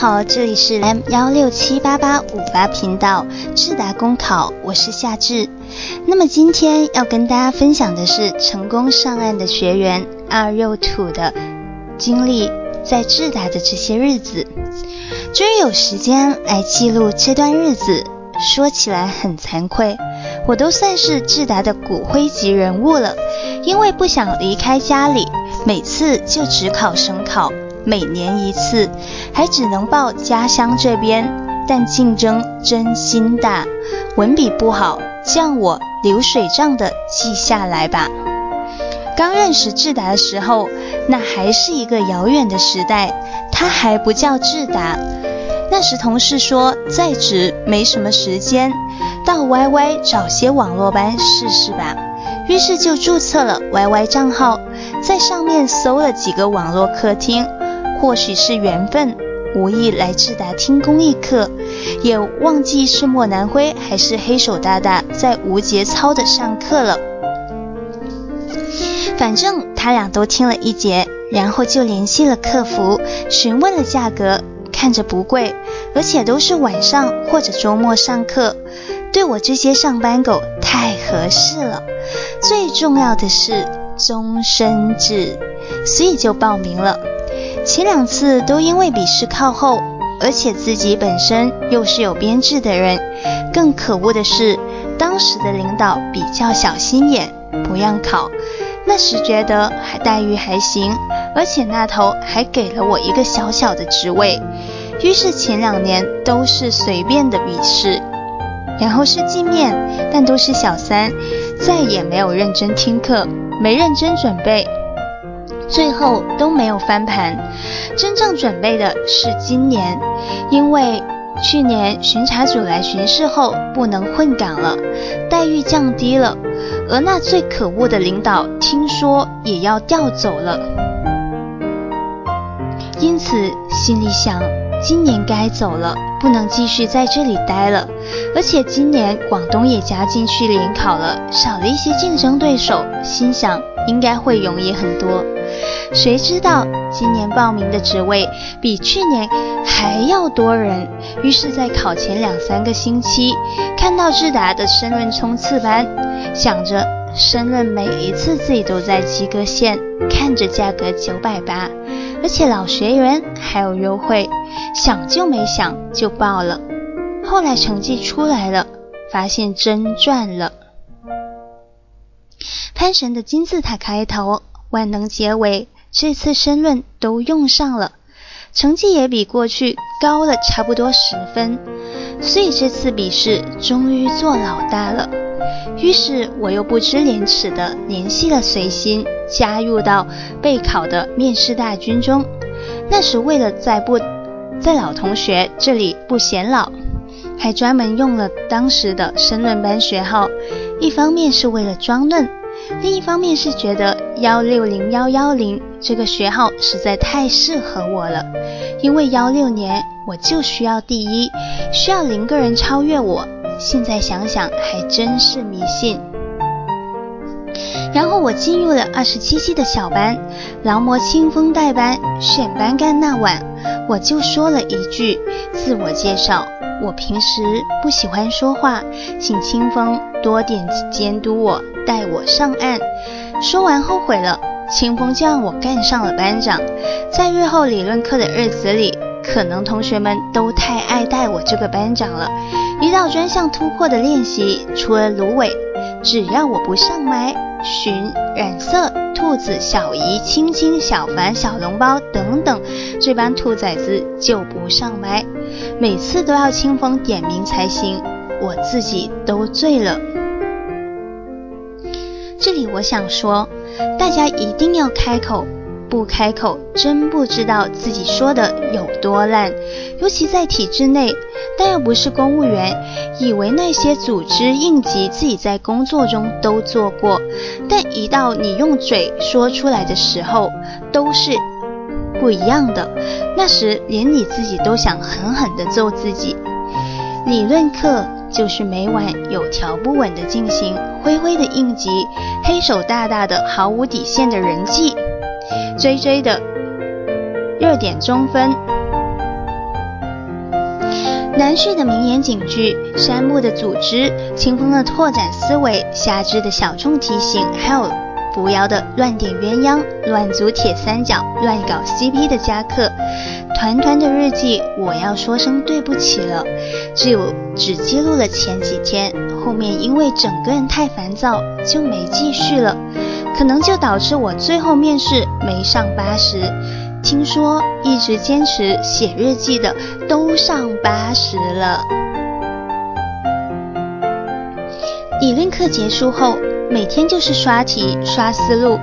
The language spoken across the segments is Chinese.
好，这里是 M 幺六七八八五八频道智达公考，我是夏至。那么今天要跟大家分享的是成功上岸的学员二六土的经历，在智达的这些日子，终于有时间来记录这段日子。说起来很惭愧，我都算是智达的骨灰级人物了，因为不想离开家里，每次就只考省考。每年一次，还只能报家乡这边，但竞争真心大。文笔不好，叫我流水账的记下来吧。刚认识智达的时候，那还是一个遥远的时代，它还不叫智达。那时同事说在职没什么时间，到 YY 找些网络班试试吧。于是就注册了 YY 账号，在上面搜了几个网络客厅。或许是缘分，无意来智达听公益课，也忘记是莫南辉还是黑手大大在无节操的上课了。反正他俩都听了一节，然后就联系了客服，询问了价格，看着不贵，而且都是晚上或者周末上课，对我这些上班狗太合适了。最重要的是终身制，所以就报名了。前两次都因为笔试靠后，而且自己本身又是有编制的人，更可恶的是，当时的领导比较小心眼，不让考。那时觉得还待遇还行，而且那头还给了我一个小小的职位。于是前两年都是随便的笔试，然后是镜面，但都是小三，再也没有认真听课，没认真准备。最后都没有翻盘，真正准备的是今年，因为去年巡查组来巡视后不能混岗了，待遇降低了，而那最可恶的领导听说也要调走了，因此心里想，今年该走了，不能继续在这里待了，而且今年广东也加进去联考了，少了一些竞争对手，心想应该会容易很多。谁知道今年报名的职位比去年还要多人，于是，在考前两三个星期，看到智达的申论冲刺班，想着申论每一次自己都在及格线，看着价格九百八，而且老学员还有优惠，想就没想就报了。后来成绩出来了，发现真赚了。潘神的金字塔开头。万能结尾，这次申论都用上了，成绩也比过去高了差不多十分，所以这次笔试终于做老大了。于是我又不知廉耻的联系了随心，加入到备考的面试大军中。那时为了在不在老同学这里不显老，还专门用了当时的申论班学号，一方面是为了装嫩。另一方面是觉得幺六零幺幺零这个学号实在太适合我了，因为幺六年我就需要第一，需要零个人超越我。现在想想还真是迷信。然后我进入了二十七期的小班，劳模清风带班，选班干那晚，我就说了一句自我介绍。我平时不喜欢说话，请清风多点监督我，带我上岸。说完后悔了，清风就让我干上了班长。在日后理论课的日子里，可能同学们都太爱戴我这个班长了。一到专项突破的练习，除了芦苇，只要我不上麦、寻染色、兔子、小姨、青青、小凡、小笼包等等，这班兔崽子就不上麦。每次都要清风点名才行，我自己都醉了。这里我想说，大家一定要开口，不开口真不知道自己说的有多烂。尤其在体制内，但又不是公务员，以为那些组织应急自己在工作中都做过，但一到你用嘴说出来的时候，都是。不一样的，那时连你自己都想狠狠地揍自己。理论课就是每晚有条不紊的进行，灰灰的应急，黑手大大的毫无底线的人际，追追的热点中分。南旭的名言警句，山木的组织，清风的拓展思维，夏至的小众提醒，还有扶摇的乱点鸳鸯，乱组铁三角，乱搞 CP 的加课。团团的日记，我要说声对不起了，只有只记录了前几天，后面因为整个人太烦躁，就没继续了，可能就导致我最后面试没上八十。听说一直坚持写日记的都上八十了。理论课结束后，每天就是刷题、刷思路，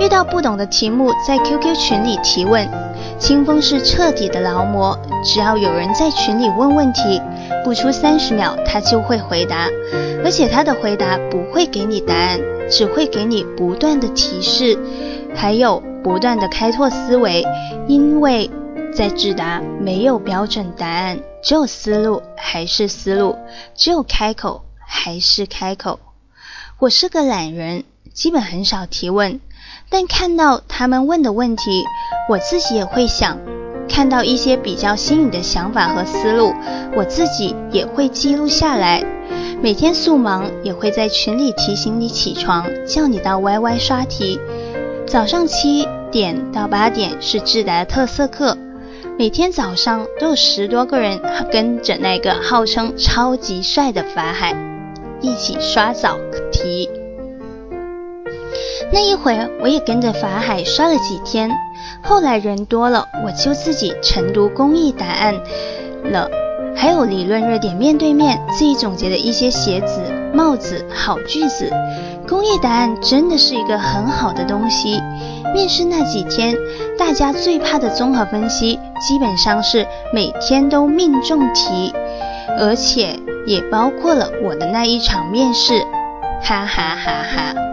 遇到不懂的题目在 QQ 群里提问。清风是彻底的劳模，只要有人在群里问问题，不出三十秒他就会回答，而且他的回答不会给你答案，只会给你不断的提示，还有不断的开拓思维，因为在智达没有标准答案，只有思路还是思路，只有开口还是开口。我是个懒人，基本很少提问。但看到他们问的问题，我自己也会想；看到一些比较新颖的想法和思路，我自己也会记录下来。每天速忙也会在群里提醒你起床，叫你到 YY 刷题。早上七点到八点是智达的特色课，每天早上都有十多个人跟着那个号称超级帅的法海一起刷早题。那一会儿，我也跟着法海刷了几天。后来人多了，我就自己晨读公益答案了，还有理论热点面对面自己总结的一些鞋子、帽子好句子。公益答案真的是一个很好的东西。面试那几天，大家最怕的综合分析，基本上是每天都命中题，而且也包括了我的那一场面试，哈哈哈哈。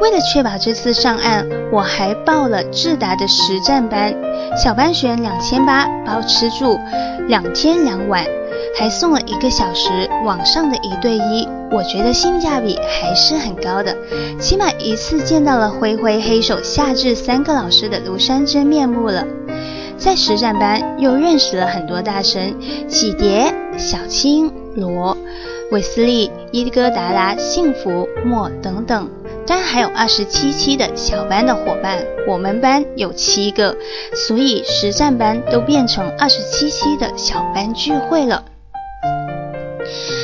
为了确保这次上岸，我还报了智达的实战班，小班学员两千八，包吃住，两天两晚，还送了一个小时网上的一对一，我觉得性价比还是很高的，起码一次见到了灰灰黑手夏至三个老师的庐山真面目了。在实战班又认识了很多大神，启蝶、小青、罗、韦斯利、伊戈达拉、幸福、莫等等。但还有二十七期的小班的伙伴，我们班有七个，所以实战班都变成二十七期的小班聚会了。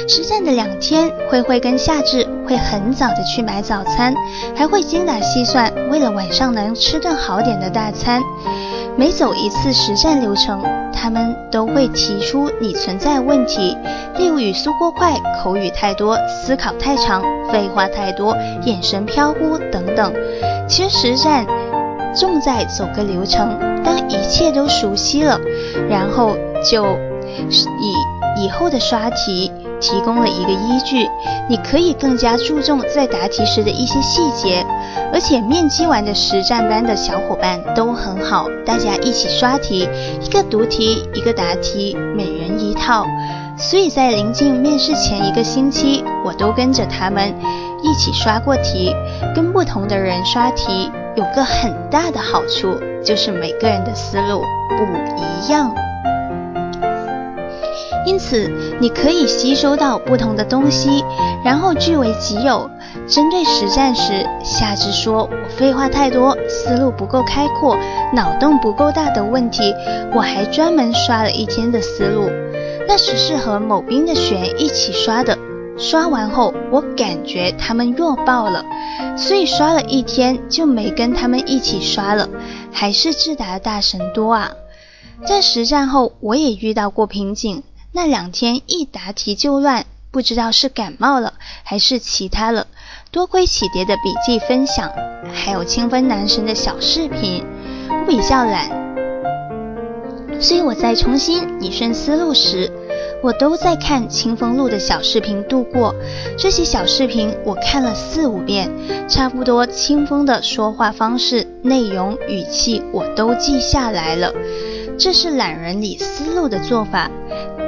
实战的两天，慧慧跟夏至会很早的去买早餐，还会精打细算，为了晚上能吃顿好点的大餐。每走一次实战流程，他们都会提出你存在问题，例如语速过快、口语太多、思考太长、废话太多、眼神飘忽等等。其实实战重在走个流程，当一切都熟悉了，然后就以以后的刷题。提供了一个依据，你可以更加注重在答题时的一些细节，而且面基完的实战班的小伙伴都很好，大家一起刷题，一个读题，一个答题，每人一套。所以在临近面试前一个星期，我都跟着他们一起刷过题。跟不同的人刷题有个很大的好处，就是每个人的思路不一样。因此，你可以吸收到不同的东西，然后据为己有。针对实战时，夏至说我废话太多，思路不够开阔，脑洞不够大的问题，我还专门刷了一天的思路。那时是和某兵的学员一起刷的，刷完后我感觉他们弱爆了，所以刷了一天就没跟他们一起刷了。还是智达的大神多啊！在实战后，我也遇到过瓶颈。那两天一答题就乱，不知道是感冒了还是其他了。多亏启蝶的笔记分享，还有清风男神的小视频。我比较懒，所以我在重新理顺思路时，我都在看清风录的小视频度过。这些小视频我看了四五遍，差不多清风的说话方式、内容、语气我都记下来了。这是懒人理思路的做法。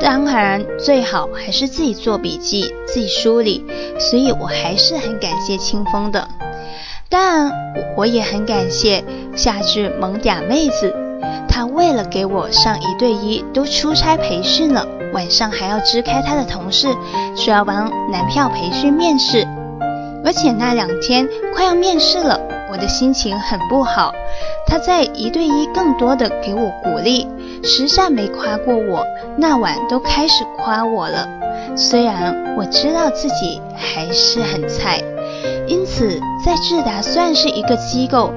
当然，最好还是自己做笔记、自己梳理，所以我还是很感谢清风的。当然，我也很感谢夏至萌嗲妹子，她为了给我上一对一，都出差培训了，晚上还要支开她的同事，说要帮男票培训面试，而且那两天快要面试了，我的心情很不好。她在一对一更多的给我鼓励，实战没夸过我，那晚都开始夸我了。虽然我知道自己还是很菜，因此在智达算是一个机构。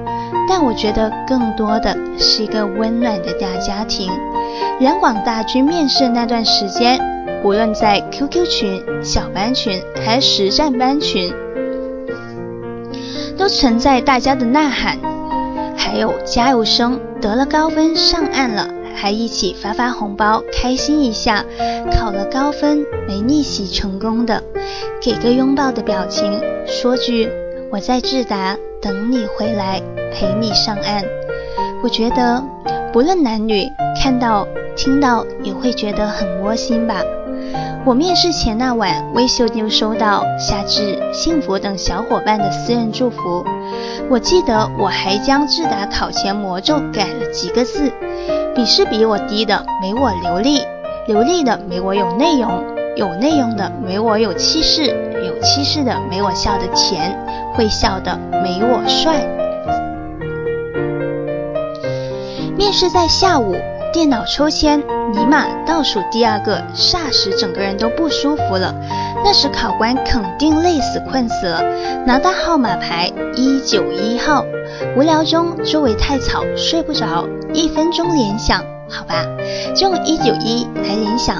但我觉得更多的是一个温暖的大家庭。人广大军面试那段时间，无论在 QQ 群、小班群还是实战班群，都存在大家的呐喊，还有加油声。得了高分上岸了，还一起发发红包，开心一下。考了高分没逆袭成功的，给个拥抱的表情，说句我在智达等你回来。陪你上岸，我觉得不论男女，看到听到也会觉得很窝心吧。我面试前那晚，微秀就收到夏至、幸福等小伙伴的私人祝福。我记得我还将智达考前魔咒改了几个字：笔是比我低的没我流利，流利的没我有内容，有内容的没我有气势，有气势的没我笑得甜，会笑的没我帅。面试在下午，电脑抽签，尼玛倒数第二个，霎时整个人都不舒服了。那时考官肯定累死困死了，拿到号码牌一九一号，无聊中周围太吵睡不着，一分钟联想，好吧，就用一九一来联想，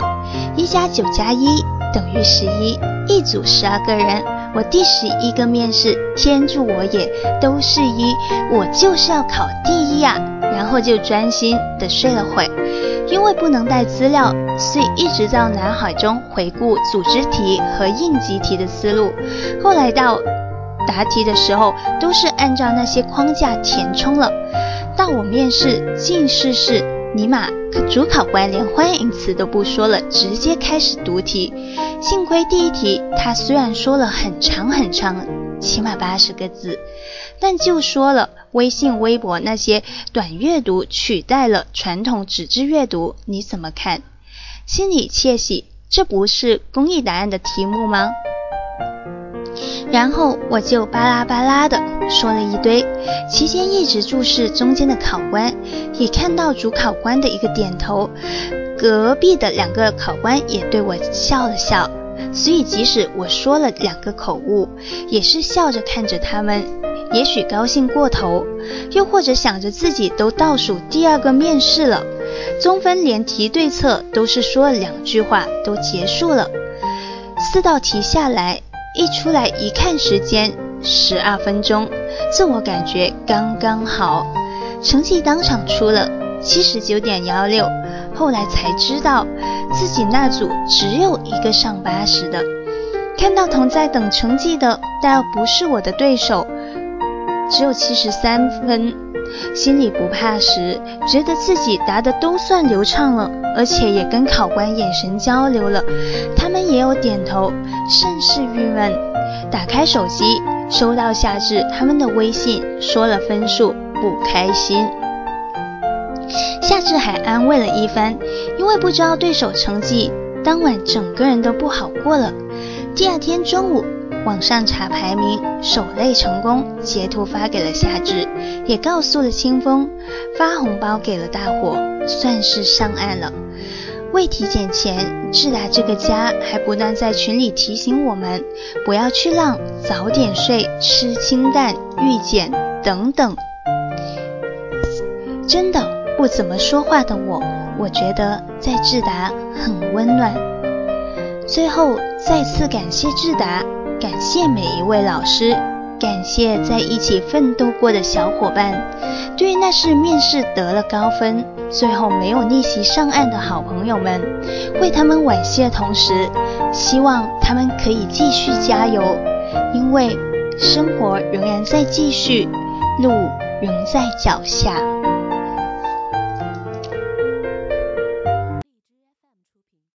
一加九加一等于十一，一组十二个人，我第十一个面试，天助我也，都是一，我就是要考第一呀。然后就专心的睡了会，因为不能带资料，所以一直在脑海中回顾组织题和应急题的思路。后来到答题的时候，都是按照那些框架填充了。到我面试进试试，尼玛，主考官连欢迎词都不说了，直接开始读题。幸亏第一题他虽然说了很长很长，起码八十个字。但就说了，微信、微博那些短阅读取代了传统纸质阅读，你怎么看？心里窃喜，这不是公益答案的题目吗？然后我就巴拉巴拉的说了一堆，期间一直注视中间的考官，也看到主考官的一个点头，隔壁的两个考官也对我笑了笑，所以即使我说了两个口误，也是笑着看着他们。也许高兴过头，又或者想着自己都倒数第二个面试了，中分连题对策都是说了两句话都结束了。四道题下来，一出来一看时间，十二分钟，自我感觉刚刚好。成绩当场出了七十九点幺六，后来才知道自己那组只有一个上八十的。看到同在等成绩的，但不是我的对手。只有七十三分，心里不怕时，觉得自己答的都算流畅了，而且也跟考官眼神交流了，他们也有点头，甚是郁闷。打开手机，收到夏至他们的微信，说了分数，不开心。夏至还安慰了一番，因为不知道对手成绩，当晚整个人都不好过了。第二天中午。网上查排名，首类成功，截图发给了夏至，也告诉了清风，发红包给了大伙，算是上岸了。未体检前，智达这个家还不断在群里提醒我们，不要去浪，早点睡，吃清淡，预检等等。真的不怎么说话的我，我觉得在智达很温暖。最后再次感谢智达。感谢每一位老师，感谢在一起奋斗过的小伙伴。对于那是面试得了高分，最后没有逆袭上岸的好朋友们，为他们惋惜的同时，希望他们可以继续加油，因为生活仍然在继续，路仍在脚下。